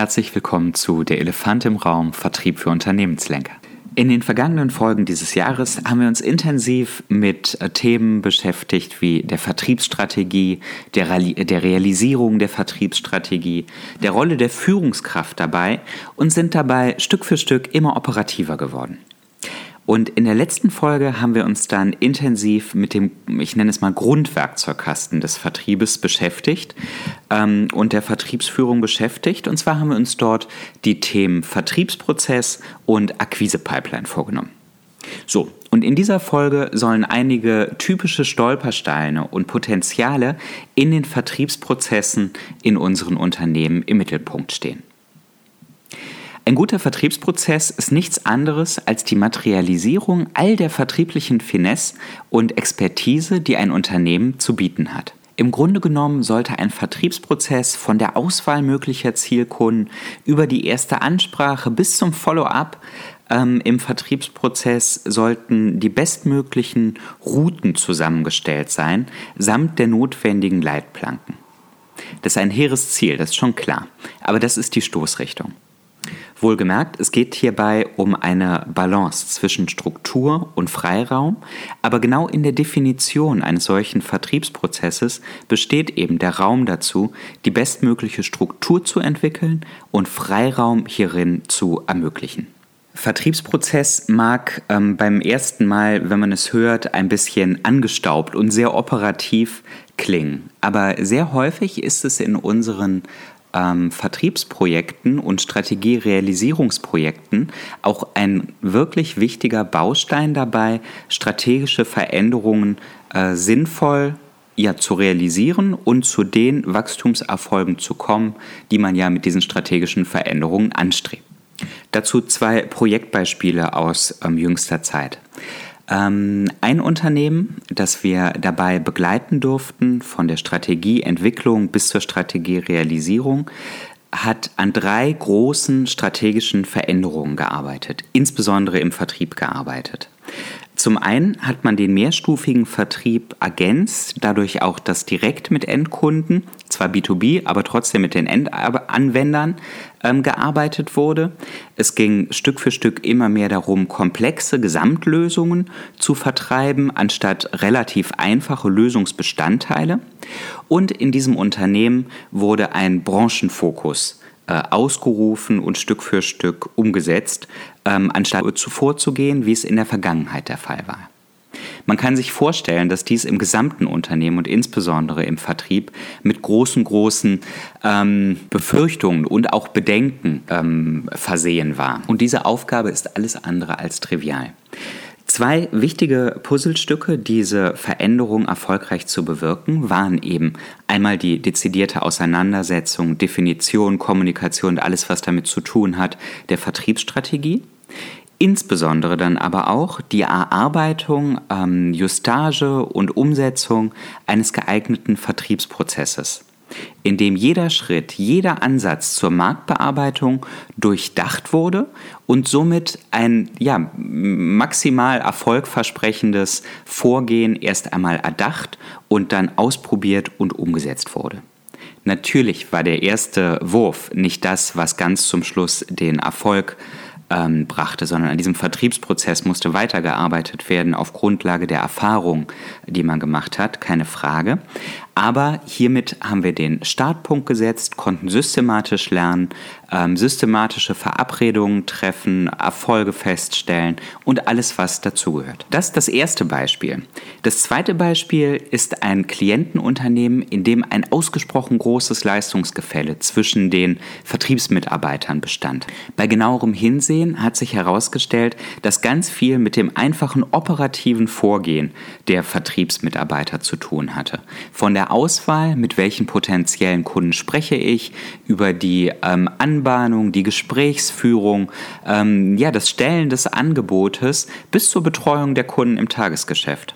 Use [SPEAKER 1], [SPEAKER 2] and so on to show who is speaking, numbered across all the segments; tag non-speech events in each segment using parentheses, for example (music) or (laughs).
[SPEAKER 1] Herzlich willkommen zu Der Elefant im Raum Vertrieb für Unternehmenslenker. In den vergangenen Folgen dieses Jahres haben wir uns intensiv mit äh, Themen beschäftigt wie der Vertriebsstrategie, der, der Realisierung der Vertriebsstrategie, der Rolle der Führungskraft dabei und sind dabei Stück für Stück immer operativer geworden. Und in der letzten Folge haben wir uns dann intensiv mit dem, ich nenne es mal, Grundwerkzeugkasten des Vertriebes beschäftigt ähm, und der Vertriebsführung beschäftigt. Und zwar haben wir uns dort die Themen Vertriebsprozess und Akquise-Pipeline vorgenommen. So, und in dieser Folge sollen einige typische Stolpersteine und Potenziale in den Vertriebsprozessen in unseren Unternehmen im Mittelpunkt stehen. Ein guter Vertriebsprozess ist nichts anderes als die Materialisierung all der vertrieblichen Finesse und Expertise, die ein Unternehmen zu bieten hat. Im Grunde genommen sollte ein Vertriebsprozess von der Auswahl möglicher Zielkunden über die erste Ansprache bis zum Follow-up ähm, im Vertriebsprozess sollten die bestmöglichen Routen zusammengestellt sein, samt der notwendigen Leitplanken. Das ist ein hehres Ziel, das ist schon klar, aber das ist die Stoßrichtung. Wohlgemerkt, es geht hierbei um eine Balance zwischen Struktur und Freiraum, aber genau in der Definition eines solchen Vertriebsprozesses besteht eben der Raum dazu, die bestmögliche Struktur zu entwickeln und Freiraum hierin zu ermöglichen. Vertriebsprozess mag ähm, beim ersten Mal, wenn man es hört, ein bisschen angestaubt und sehr operativ klingen. Aber sehr häufig ist es in unseren ähm, Vertriebsprojekten und Strategierealisierungsprojekten auch ein wirklich wichtiger Baustein dabei, strategische Veränderungen äh, sinnvoll ja, zu realisieren und zu den Wachstumserfolgen zu kommen, die man ja mit diesen strategischen Veränderungen anstrebt. Dazu zwei Projektbeispiele aus ähm, jüngster Zeit. Ähm, ein Unternehmen, das wir dabei begleiten durften, von der Strategieentwicklung bis zur Strategierealisierung, hat an drei großen strategischen Veränderungen gearbeitet, insbesondere im Vertrieb gearbeitet. Zum einen hat man den mehrstufigen Vertrieb ergänzt, dadurch auch, dass direkt mit Endkunden, zwar B2B, aber trotzdem mit den Endanwendern ähm, gearbeitet wurde. Es ging Stück für Stück immer mehr darum, komplexe Gesamtlösungen zu vertreiben, anstatt relativ einfache Lösungsbestandteile. Und in diesem Unternehmen wurde ein Branchenfokus äh, ausgerufen und Stück für Stück umgesetzt, ähm, anstatt zuvor zu gehen, wie es in der Vergangenheit der Fall war. Man kann sich vorstellen, dass dies im gesamten Unternehmen und insbesondere im Vertrieb mit großen, großen ähm, Befürchtungen und auch Bedenken ähm, versehen war. Und diese Aufgabe ist alles andere als trivial. Zwei wichtige Puzzlestücke, diese Veränderung erfolgreich zu bewirken, waren eben einmal die dezidierte Auseinandersetzung, Definition, Kommunikation und alles, was damit zu tun hat, der Vertriebsstrategie. Insbesondere dann aber auch die Erarbeitung, ähm, Justage und Umsetzung eines geeigneten Vertriebsprozesses in dem jeder Schritt, jeder Ansatz zur Marktbearbeitung durchdacht wurde und somit ein ja, maximal erfolgversprechendes Vorgehen erst einmal erdacht und dann ausprobiert und umgesetzt wurde. Natürlich war der erste Wurf nicht das, was ganz zum Schluss den Erfolg ähm, brachte, sondern an diesem Vertriebsprozess musste weitergearbeitet werden auf Grundlage der Erfahrung, die man gemacht hat, keine Frage. Aber hiermit haben wir den Startpunkt gesetzt, konnten systematisch lernen, ähm, systematische Verabredungen treffen, Erfolge feststellen und alles, was dazugehört. Das ist das erste Beispiel. Das zweite Beispiel ist ein Klientenunternehmen, in dem ein ausgesprochen großes Leistungsgefälle zwischen den Vertriebsmitarbeitern bestand. Bei genauerem Hinsehen hat sich herausgestellt, dass ganz viel mit dem einfachen operativen Vorgehen der Vertriebsmitarbeiter zu tun hatte. Von der Auswahl, mit welchen potenziellen Kunden spreche ich, über die ähm, Anbahnung, die Gesprächsführung, ähm, ja, das Stellen des Angebotes bis zur Betreuung der Kunden im Tagesgeschäft.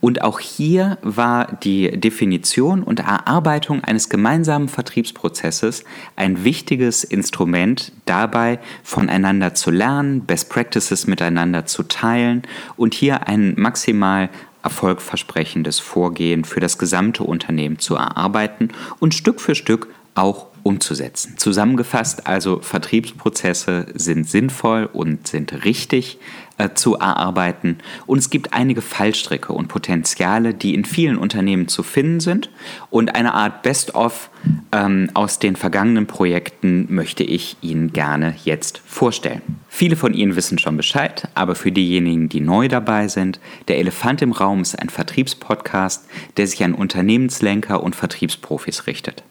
[SPEAKER 1] Und auch hier war die Definition und Erarbeitung eines gemeinsamen Vertriebsprozesses ein wichtiges Instrument dabei, voneinander zu lernen, Best Practices miteinander zu teilen und hier ein maximal erfolgversprechendes Vorgehen für das gesamte Unternehmen zu erarbeiten und Stück für Stück auch umzusetzen. Zusammengefasst also, Vertriebsprozesse sind sinnvoll und sind richtig äh, zu erarbeiten und es gibt einige Fallstricke und Potenziale, die in vielen Unternehmen zu finden sind und eine Art Best-of ähm, aus den vergangenen Projekten möchte ich Ihnen gerne jetzt vorstellen. Viele von Ihnen wissen schon Bescheid, aber für diejenigen, die neu dabei sind, der Elefant im Raum ist ein Vertriebspodcast, der sich an Unternehmenslenker und Vertriebsprofis richtet.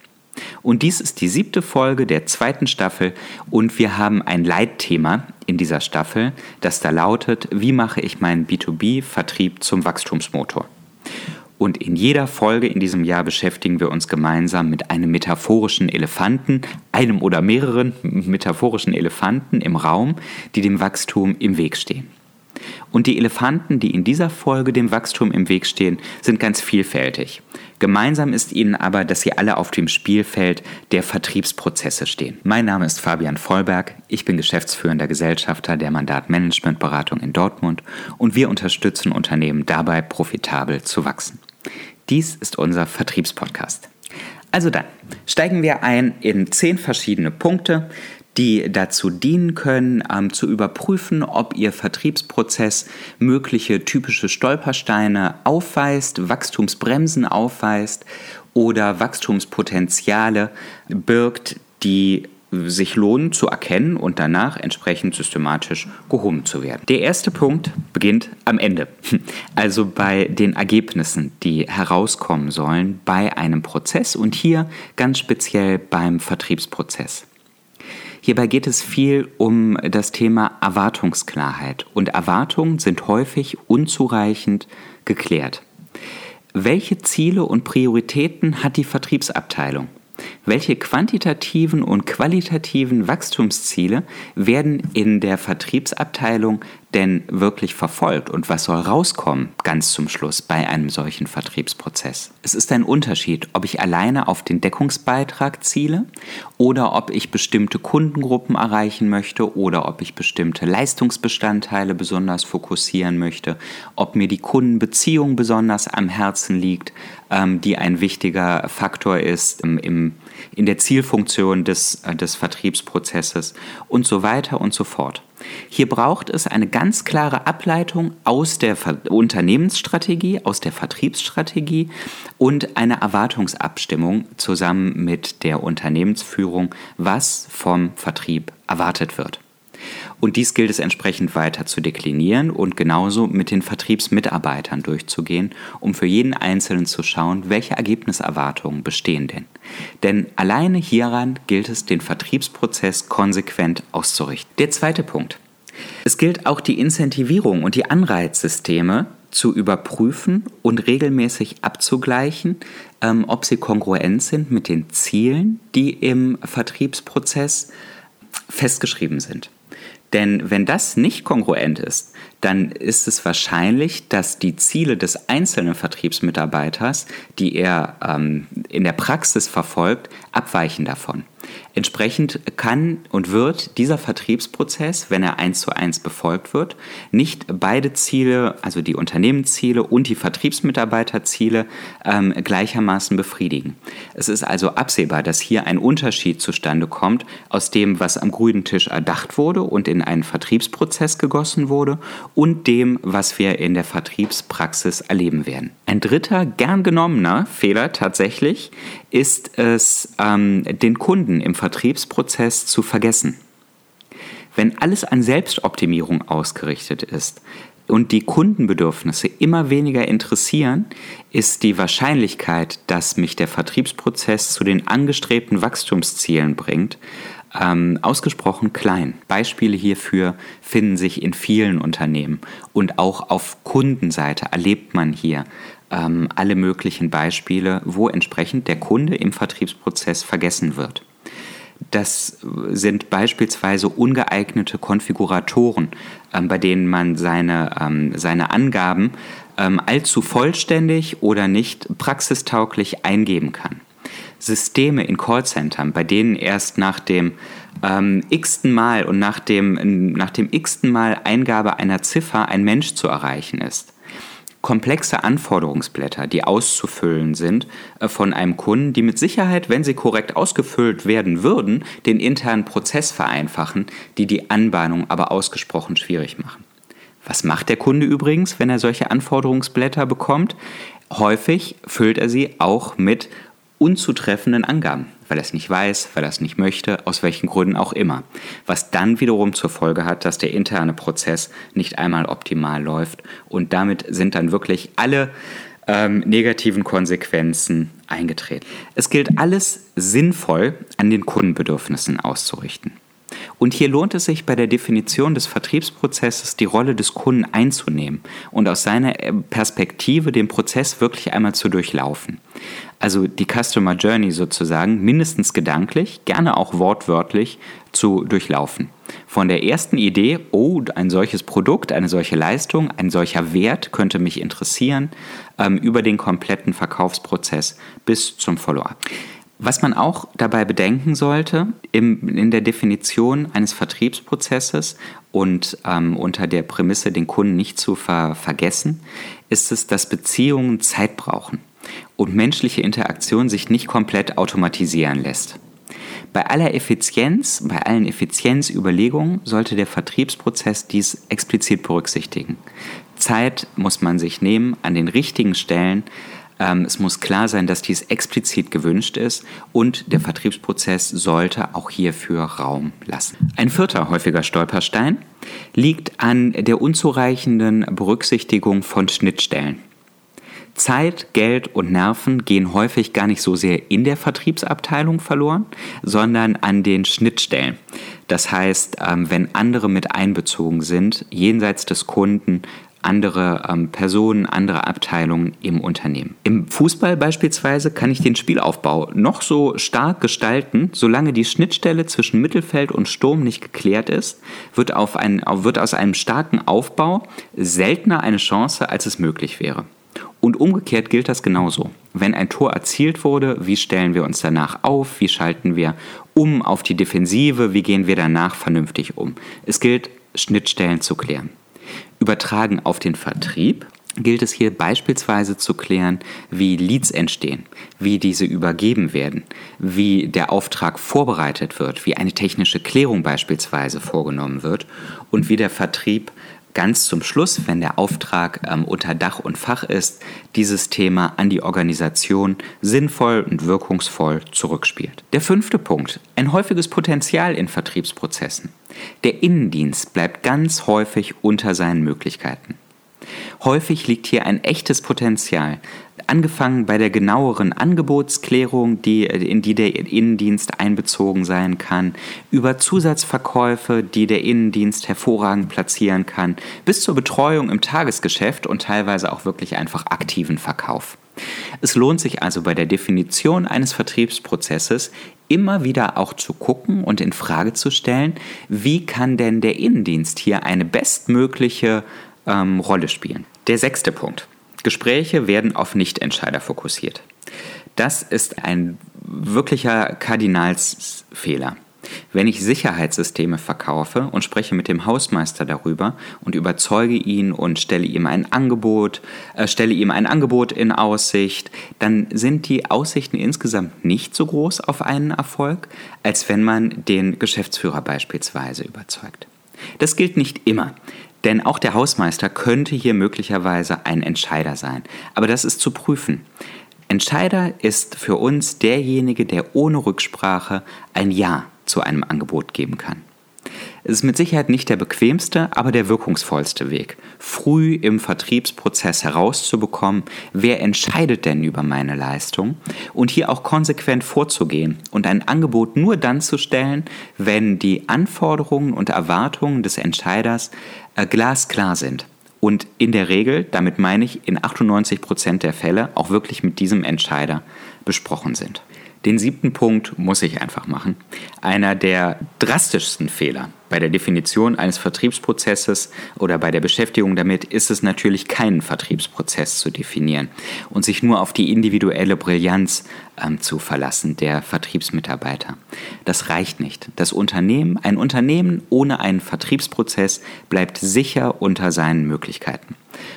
[SPEAKER 1] Und dies ist die siebte Folge der zweiten Staffel und wir haben ein Leitthema in dieser Staffel, das da lautet, wie mache ich meinen B2B-Vertrieb zum Wachstumsmotor? Und in jeder Folge in diesem Jahr beschäftigen wir uns gemeinsam mit einem metaphorischen Elefanten, einem oder mehreren metaphorischen Elefanten im Raum, die dem Wachstum im Weg stehen. Und die Elefanten, die in dieser Folge dem Wachstum im Weg stehen, sind ganz vielfältig. Gemeinsam ist ihnen aber, dass sie alle auf dem Spielfeld der Vertriebsprozesse stehen. Mein Name ist Fabian Vollberg, ich bin geschäftsführender Gesellschafter der Mandatmanagementberatung in Dortmund und wir unterstützen Unternehmen dabei, profitabel zu wachsen. Dies ist unser Vertriebspodcast. Also dann, steigen wir ein in zehn verschiedene Punkte, die dazu dienen können, ähm, zu überprüfen, ob Ihr Vertriebsprozess mögliche typische Stolpersteine aufweist, Wachstumsbremsen aufweist oder Wachstumspotenziale birgt, die sich lohnen zu erkennen und danach entsprechend systematisch gehoben zu werden. Der erste Punkt beginnt am Ende, (laughs) also bei den Ergebnissen, die herauskommen sollen bei einem Prozess und hier ganz speziell beim Vertriebsprozess. Hierbei geht es viel um das Thema Erwartungsklarheit und Erwartungen sind häufig unzureichend geklärt. Welche Ziele und Prioritäten hat die Vertriebsabteilung? Welche quantitativen und qualitativen Wachstumsziele werden in der Vertriebsabteilung denn wirklich verfolgt und was soll rauskommen ganz zum Schluss bei einem solchen Vertriebsprozess? Es ist ein Unterschied, ob ich alleine auf den Deckungsbeitrag ziele oder ob ich bestimmte Kundengruppen erreichen möchte oder ob ich bestimmte Leistungsbestandteile besonders fokussieren möchte, ob mir die Kundenbeziehung besonders am Herzen liegt, ähm, die ein wichtiger Faktor ist ähm, in der Zielfunktion des, äh, des Vertriebsprozesses und so weiter und so fort. Hier braucht es eine ganz klare Ableitung aus der Unternehmensstrategie, aus der Vertriebsstrategie und eine Erwartungsabstimmung zusammen mit der Unternehmensführung, was vom Vertrieb erwartet wird. Und dies gilt es entsprechend weiter zu deklinieren und genauso mit den Vertriebsmitarbeitern durchzugehen, um für jeden Einzelnen zu schauen, welche Ergebniserwartungen bestehen denn. Denn alleine hieran gilt es, den Vertriebsprozess konsequent auszurichten. Der zweite Punkt. Es gilt auch die Incentivierung und die Anreizsysteme zu überprüfen und regelmäßig abzugleichen, ähm, ob sie kongruent sind mit den Zielen, die im Vertriebsprozess festgeschrieben sind. Denn wenn das nicht kongruent ist, dann ist es wahrscheinlich, dass die Ziele des einzelnen Vertriebsmitarbeiters, die er ähm, in der Praxis verfolgt, abweichen davon. Entsprechend kann und wird dieser Vertriebsprozess, wenn er eins zu eins befolgt wird, nicht beide Ziele, also die Unternehmensziele und die Vertriebsmitarbeiterziele, ähm, gleichermaßen befriedigen. Es ist also absehbar, dass hier ein Unterschied zustande kommt aus dem, was am grünen Tisch erdacht wurde und in einen Vertriebsprozess gegossen wurde und dem, was wir in der Vertriebspraxis erleben werden. Ein dritter, gern genommener Fehler tatsächlich ist es, ähm, den Kunden im Vertriebsprozess zu vergessen. Wenn alles an Selbstoptimierung ausgerichtet ist und die Kundenbedürfnisse immer weniger interessieren, ist die Wahrscheinlichkeit, dass mich der Vertriebsprozess zu den angestrebten Wachstumszielen bringt, ähm, ausgesprochen klein. Beispiele hierfür finden sich in vielen Unternehmen und auch auf Kundenseite erlebt man hier ähm, alle möglichen Beispiele, wo entsprechend der Kunde im Vertriebsprozess vergessen wird. Das sind beispielsweise ungeeignete Konfiguratoren, ähm, bei denen man seine, ähm, seine Angaben ähm, allzu vollständig oder nicht praxistauglich eingeben kann. Systeme in Callcentern, bei denen erst nach dem ähm, x-ten Mal und nach dem, nach dem x-ten Mal Eingabe einer Ziffer ein Mensch zu erreichen ist komplexe Anforderungsblätter, die auszufüllen sind äh, von einem Kunden, die mit Sicherheit, wenn sie korrekt ausgefüllt werden würden, den internen Prozess vereinfachen, die die Anbahnung aber ausgesprochen schwierig machen. Was macht der Kunde übrigens, wenn er solche Anforderungsblätter bekommt? Häufig füllt er sie auch mit unzutreffenden Angaben, weil er es nicht weiß, weil er es nicht möchte, aus welchen Gründen auch immer. Was dann wiederum zur Folge hat, dass der interne Prozess nicht einmal optimal läuft und damit sind dann wirklich alle ähm, negativen Konsequenzen eingetreten. Es gilt alles sinnvoll an den Kundenbedürfnissen auszurichten. Und hier lohnt es sich bei der Definition des Vertriebsprozesses die Rolle des Kunden einzunehmen und aus seiner äh, Perspektive den Prozess wirklich einmal zu durchlaufen. Also die Customer Journey sozusagen mindestens gedanklich, gerne auch wortwörtlich zu durchlaufen. Von der ersten Idee, oh, ein solches Produkt, eine solche Leistung, ein solcher Wert könnte mich interessieren, ähm, über den kompletten Verkaufsprozess bis zum Follow-up. Was man auch dabei bedenken sollte im, in der Definition eines Vertriebsprozesses und ähm, unter der Prämisse, den Kunden nicht zu ver vergessen, ist es, dass Beziehungen Zeit brauchen und menschliche Interaktion sich nicht komplett automatisieren lässt. Bei aller Effizienz, bei allen Effizienzüberlegungen sollte der Vertriebsprozess dies explizit berücksichtigen. Zeit muss man sich nehmen an den richtigen Stellen, ähm, es muss klar sein, dass dies explizit gewünscht ist und der Vertriebsprozess sollte auch hierfür Raum lassen. Ein vierter häufiger Stolperstein liegt an der unzureichenden Berücksichtigung von Schnittstellen. Zeit, Geld und Nerven gehen häufig gar nicht so sehr in der Vertriebsabteilung verloren, sondern an den Schnittstellen. Das heißt, ähm, wenn andere mit einbezogen sind, jenseits des Kunden, andere ähm, Personen, andere Abteilungen im Unternehmen. Im Fußball beispielsweise kann ich den Spielaufbau noch so stark gestalten, solange die Schnittstelle zwischen Mittelfeld und Sturm nicht geklärt ist, wird, auf ein, wird aus einem starken Aufbau seltener eine Chance, als es möglich wäre. Und umgekehrt gilt das genauso. Wenn ein Tor erzielt wurde, wie stellen wir uns danach auf? Wie schalten wir um auf die Defensive? Wie gehen wir danach vernünftig um? Es gilt, Schnittstellen zu klären. Übertragen auf den Vertrieb gilt es hier beispielsweise zu klären, wie Leads entstehen, wie diese übergeben werden, wie der Auftrag vorbereitet wird, wie eine technische Klärung beispielsweise vorgenommen wird und wie der Vertrieb ganz zum Schluss, wenn der Auftrag ähm, unter Dach und Fach ist, dieses Thema an die Organisation sinnvoll und wirkungsvoll zurückspielt. Der fünfte Punkt, ein häufiges Potenzial in Vertriebsprozessen. Der Innendienst bleibt ganz häufig unter seinen Möglichkeiten. Häufig liegt hier ein echtes Potenzial, angefangen bei der genaueren Angebotsklärung, die, in die der Innendienst einbezogen sein kann, über Zusatzverkäufe, die der Innendienst hervorragend platzieren kann, bis zur Betreuung im Tagesgeschäft und teilweise auch wirklich einfach aktiven Verkauf. Es lohnt sich also bei der Definition eines Vertriebsprozesses immer wieder auch zu gucken und in Frage zu stellen, wie kann denn der Innendienst hier eine bestmögliche ähm, Rolle spielen. Der sechste Punkt. Gespräche werden auf Nichtentscheider fokussiert. Das ist ein wirklicher Kardinalsfehler. Wenn ich Sicherheitssysteme verkaufe und spreche mit dem Hausmeister darüber und überzeuge ihn und stelle ihm ein Angebot, äh, stelle ihm ein Angebot in Aussicht, dann sind die Aussichten insgesamt nicht so groß auf einen Erfolg, als wenn man den Geschäftsführer beispielsweise überzeugt. Das gilt nicht immer. Denn auch der Hausmeister könnte hier möglicherweise ein Entscheider sein. Aber das ist zu prüfen. Entscheider ist für uns derjenige, der ohne Rücksprache ein Ja zu einem Angebot geben kann. Es ist mit Sicherheit nicht der bequemste, aber der wirkungsvollste Weg, früh im Vertriebsprozess herauszubekommen, wer entscheidet denn über meine Leistung und hier auch konsequent vorzugehen und ein Angebot nur dann zu stellen, wenn die Anforderungen und Erwartungen des Entscheiders äh, glasklar sind. Und in der Regel, damit meine ich in 98 Prozent der Fälle, auch wirklich mit diesem Entscheider besprochen sind. Den siebten Punkt muss ich einfach machen. Einer der drastischsten Fehler bei der Definition eines Vertriebsprozesses oder bei der Beschäftigung damit ist es natürlich keinen Vertriebsprozess zu definieren und sich nur auf die individuelle Brillanz ähm, zu verlassen der Vertriebsmitarbeiter. Das reicht nicht. Das Unternehmen, ein Unternehmen ohne einen Vertriebsprozess bleibt sicher unter seinen Möglichkeiten.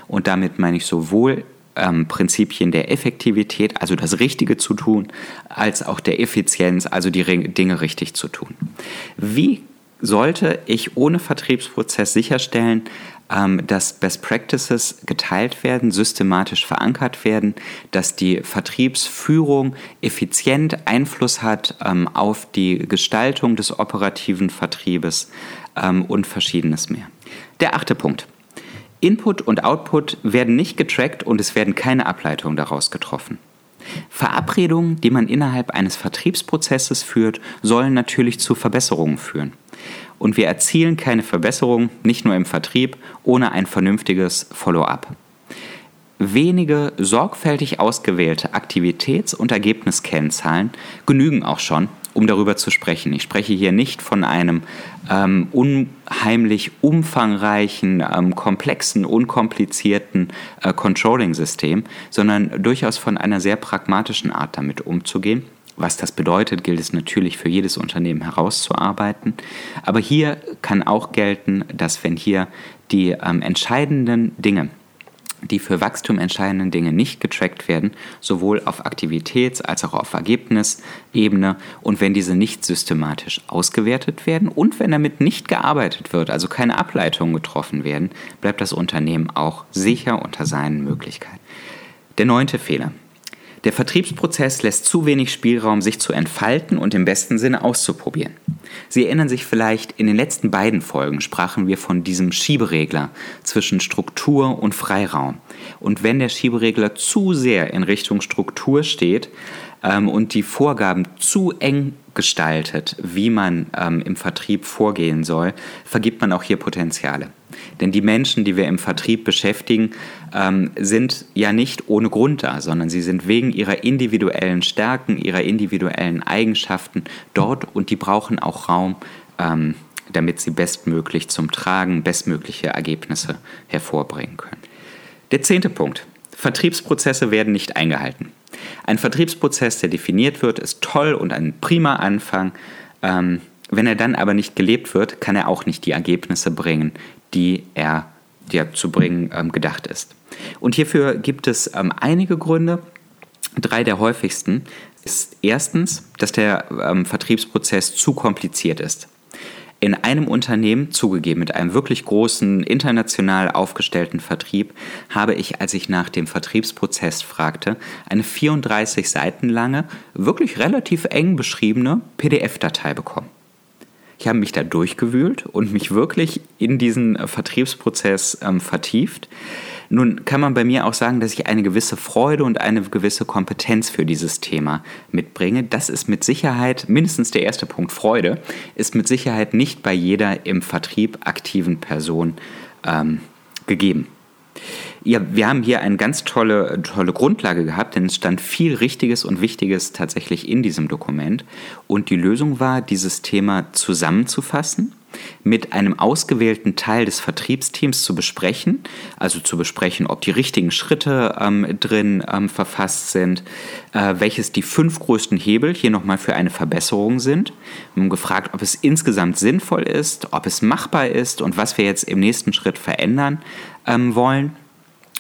[SPEAKER 1] Und damit meine ich sowohl ähm, Prinzipien der Effektivität, also das Richtige zu tun, als auch der Effizienz, also die Dinge richtig zu tun. Wie sollte ich ohne Vertriebsprozess sicherstellen, ähm, dass Best Practices geteilt werden, systematisch verankert werden, dass die Vertriebsführung effizient Einfluss hat ähm, auf die Gestaltung des operativen Vertriebes ähm, und verschiedenes mehr. Der achte Punkt. Input und Output werden nicht getrackt und es werden keine Ableitungen daraus getroffen. Verabredungen, die man innerhalb eines Vertriebsprozesses führt, sollen natürlich zu Verbesserungen führen. Und wir erzielen keine Verbesserung, nicht nur im Vertrieb, ohne ein vernünftiges Follow-up. Wenige sorgfältig ausgewählte Aktivitäts- und Ergebniskennzahlen genügen auch schon, um darüber zu sprechen. Ich spreche hier nicht von einem ähm, unheimlich umfangreichen, ähm, komplexen, unkomplizierten äh, Controlling-System, sondern durchaus von einer sehr pragmatischen Art damit umzugehen. Was das bedeutet, gilt es natürlich für jedes Unternehmen herauszuarbeiten. Aber hier kann auch gelten, dass wenn hier die ähm, entscheidenden Dinge die für Wachstum entscheidenden Dinge nicht getrackt werden, sowohl auf Aktivitäts- als auch auf Ergebnisebene und wenn diese nicht systematisch ausgewertet werden und wenn damit nicht gearbeitet wird, also keine Ableitungen getroffen werden, bleibt das Unternehmen auch sicher unter seinen Möglichkeiten. Der neunte Fehler. Der Vertriebsprozess lässt zu wenig Spielraum, sich zu entfalten und im besten Sinne auszuprobieren. Sie erinnern sich vielleicht, in den letzten beiden Folgen sprachen wir von diesem Schieberegler zwischen Struktur und Freiraum. Und wenn der Schieberegler zu sehr in Richtung Struktur steht ähm, und die Vorgaben zu eng gestaltet, wie man ähm, im Vertrieb vorgehen soll, vergibt man auch hier Potenziale. Denn die Menschen, die wir im Vertrieb beschäftigen, ähm, sind ja nicht ohne Grund da, sondern sie sind wegen ihrer individuellen Stärken, ihrer individuellen Eigenschaften dort und die brauchen auch Raum, ähm, damit sie bestmöglich zum Tragen bestmögliche Ergebnisse hervorbringen können. Der zehnte Punkt. Vertriebsprozesse werden nicht eingehalten. Ein Vertriebsprozess, der definiert wird, ist toll und ein prima Anfang. Ähm, wenn er dann aber nicht gelebt wird, kann er auch nicht die Ergebnisse bringen, die er ja, zu bringen ähm, gedacht ist. Und hierfür gibt es ähm, einige Gründe. Drei der häufigsten ist erstens, dass der ähm, Vertriebsprozess zu kompliziert ist. In einem Unternehmen, zugegeben mit einem wirklich großen, international aufgestellten Vertrieb, habe ich, als ich nach dem Vertriebsprozess fragte, eine 34 Seiten lange, wirklich relativ eng beschriebene PDF-Datei bekommen. Ich habe mich da durchgewühlt und mich wirklich in diesen äh, Vertriebsprozess ähm, vertieft. Nun kann man bei mir auch sagen, dass ich eine gewisse Freude und eine gewisse Kompetenz für dieses Thema mitbringe. Das ist mit Sicherheit, mindestens der erste Punkt Freude, ist mit Sicherheit nicht bei jeder im Vertrieb aktiven Person ähm, gegeben. Ja, wir haben hier eine ganz tolle, tolle Grundlage gehabt, denn es stand viel Richtiges und Wichtiges tatsächlich in diesem Dokument. Und die Lösung war, dieses Thema zusammenzufassen, mit einem ausgewählten Teil des Vertriebsteams zu besprechen, also zu besprechen, ob die richtigen Schritte ähm, drin ähm, verfasst sind, äh, welches die fünf größten Hebel hier nochmal für eine Verbesserung sind. Wir haben gefragt, ob es insgesamt sinnvoll ist, ob es machbar ist und was wir jetzt im nächsten Schritt verändern ähm, wollen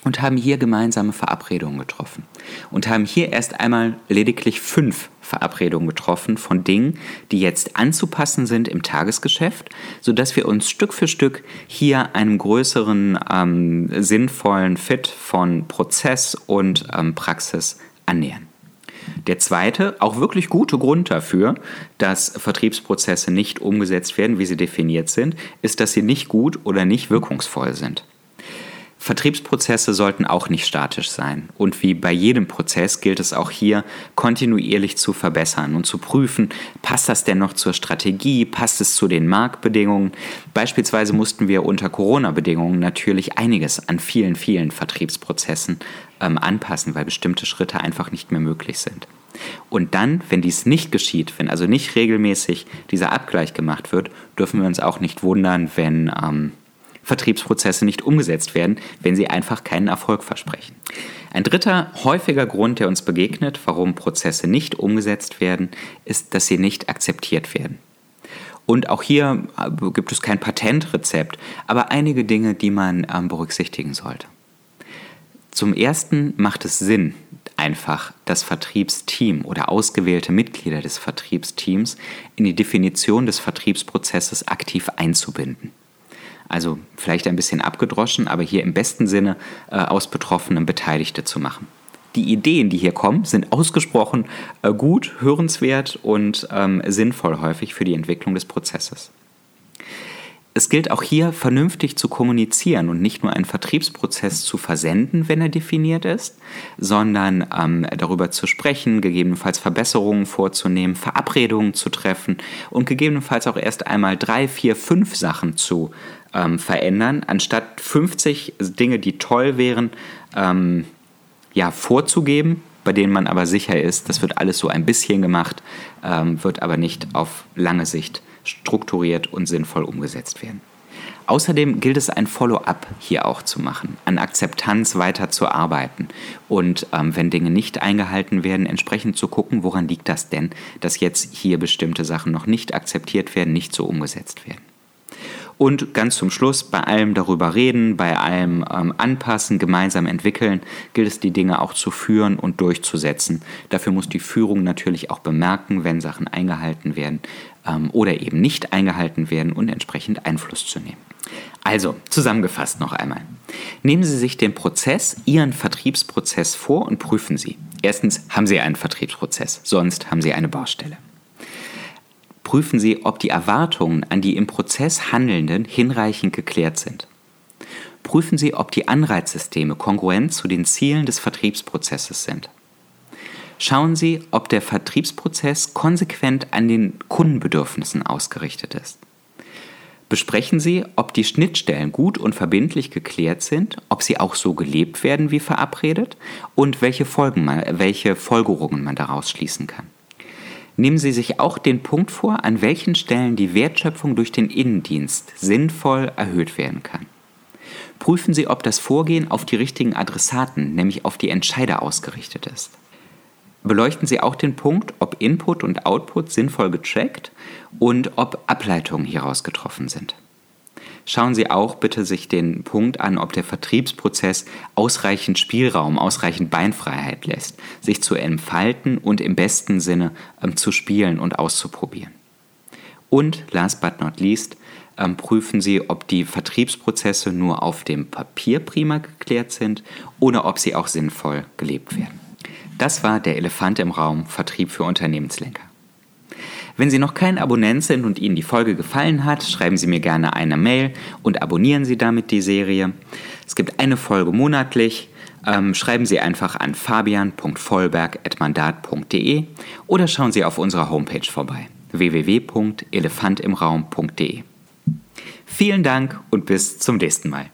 [SPEAKER 1] und haben hier gemeinsame Verabredungen getroffen und haben hier erst einmal lediglich fünf Verabredungen getroffen von Dingen, die jetzt anzupassen sind im Tagesgeschäft, sodass wir uns Stück für Stück hier einem größeren ähm, sinnvollen Fit von Prozess und ähm, Praxis annähern. Der zweite, auch wirklich gute Grund dafür, dass Vertriebsprozesse nicht umgesetzt werden, wie sie definiert sind, ist, dass sie nicht gut oder nicht wirkungsvoll sind. Vertriebsprozesse sollten auch nicht statisch sein. Und wie bei jedem Prozess gilt es auch hier, kontinuierlich zu verbessern und zu prüfen, passt das denn noch zur Strategie, passt es zu den Marktbedingungen. Beispielsweise mussten wir unter Corona-Bedingungen natürlich einiges an vielen, vielen Vertriebsprozessen ähm, anpassen, weil bestimmte Schritte einfach nicht mehr möglich sind. Und dann, wenn dies nicht geschieht, wenn also nicht regelmäßig dieser Abgleich gemacht wird, dürfen wir uns auch nicht wundern, wenn ähm, Vertriebsprozesse nicht umgesetzt werden, wenn sie einfach keinen Erfolg versprechen. Ein dritter häufiger Grund, der uns begegnet, warum Prozesse nicht umgesetzt werden, ist, dass sie nicht akzeptiert werden. Und auch hier äh, gibt es kein Patentrezept, aber einige Dinge, die man ähm, berücksichtigen sollte. Zum Ersten macht es Sinn, einfach das Vertriebsteam oder ausgewählte Mitglieder des Vertriebsteams in die Definition des Vertriebsprozesses aktiv einzubinden. Also vielleicht ein bisschen abgedroschen, aber hier im besten Sinne äh, aus Betroffenen Beteiligte zu machen. Die Ideen, die hier kommen, sind ausgesprochen äh, gut, hörenswert und ähm, sinnvoll häufig für die Entwicklung des Prozesses. Es gilt auch hier vernünftig zu kommunizieren und nicht nur einen Vertriebsprozess zu versenden, wenn er definiert ist, sondern ähm, darüber zu sprechen, gegebenenfalls Verbesserungen vorzunehmen, Verabredungen zu treffen und gegebenenfalls auch erst einmal drei, vier, fünf Sachen zu ähm, verändern, anstatt 50 Dinge, die toll wären, ähm, ja, vorzugeben, bei denen man aber sicher ist, das wird alles so ein bisschen gemacht, ähm, wird aber nicht auf lange Sicht strukturiert und sinnvoll umgesetzt werden. Außerdem gilt es, ein Follow-up hier auch zu machen, an Akzeptanz weiter zu arbeiten und ähm, wenn Dinge nicht eingehalten werden, entsprechend zu gucken, woran liegt das denn, dass jetzt hier bestimmte Sachen noch nicht akzeptiert werden, nicht so umgesetzt werden. Und ganz zum Schluss, bei allem darüber reden, bei allem ähm, anpassen, gemeinsam entwickeln, gilt es, die Dinge auch zu führen und durchzusetzen. Dafür muss die Führung natürlich auch bemerken, wenn Sachen eingehalten werden ähm, oder eben nicht eingehalten werden und entsprechend Einfluss zu nehmen. Also, zusammengefasst noch einmal. Nehmen Sie sich den Prozess, Ihren Vertriebsprozess vor und prüfen Sie. Erstens, haben Sie einen Vertriebsprozess, sonst haben Sie eine Baustelle prüfen Sie, ob die Erwartungen an die im Prozess Handelnden hinreichend geklärt sind. Prüfen Sie, ob die Anreizsysteme kongruent zu den Zielen des Vertriebsprozesses sind. Schauen Sie, ob der Vertriebsprozess konsequent an den Kundenbedürfnissen ausgerichtet ist. Besprechen Sie, ob die Schnittstellen gut und verbindlich geklärt sind, ob sie auch so gelebt werden wie verabredet und welche, Folgen man, welche Folgerungen man daraus schließen kann. Nehmen Sie sich auch den Punkt vor, an welchen Stellen die Wertschöpfung durch den Innendienst sinnvoll erhöht werden kann. Prüfen Sie, ob das Vorgehen auf die richtigen Adressaten, nämlich auf die Entscheider ausgerichtet ist. Beleuchten Sie auch den Punkt, ob Input und Output sinnvoll getrackt und ob Ableitungen hieraus getroffen sind. Schauen Sie auch bitte sich den Punkt an, ob der Vertriebsprozess ausreichend Spielraum, ausreichend Beinfreiheit lässt, sich zu entfalten und im besten Sinne ähm, zu spielen und auszuprobieren. Und last but not least, ähm, prüfen Sie, ob die Vertriebsprozesse nur auf dem Papier prima geklärt sind oder ob sie auch sinnvoll gelebt werden. Das war der Elefant im Raum Vertrieb für Unternehmenslenker. Wenn Sie noch kein Abonnent sind und Ihnen die Folge gefallen hat, schreiben Sie mir gerne eine Mail und abonnieren Sie damit die Serie. Es gibt eine Folge monatlich. Ähm, schreiben Sie einfach an fabian.vollberg.mandat.de oder schauen Sie auf unserer Homepage vorbei www.elefantimraum.de. Vielen Dank und bis zum nächsten Mal.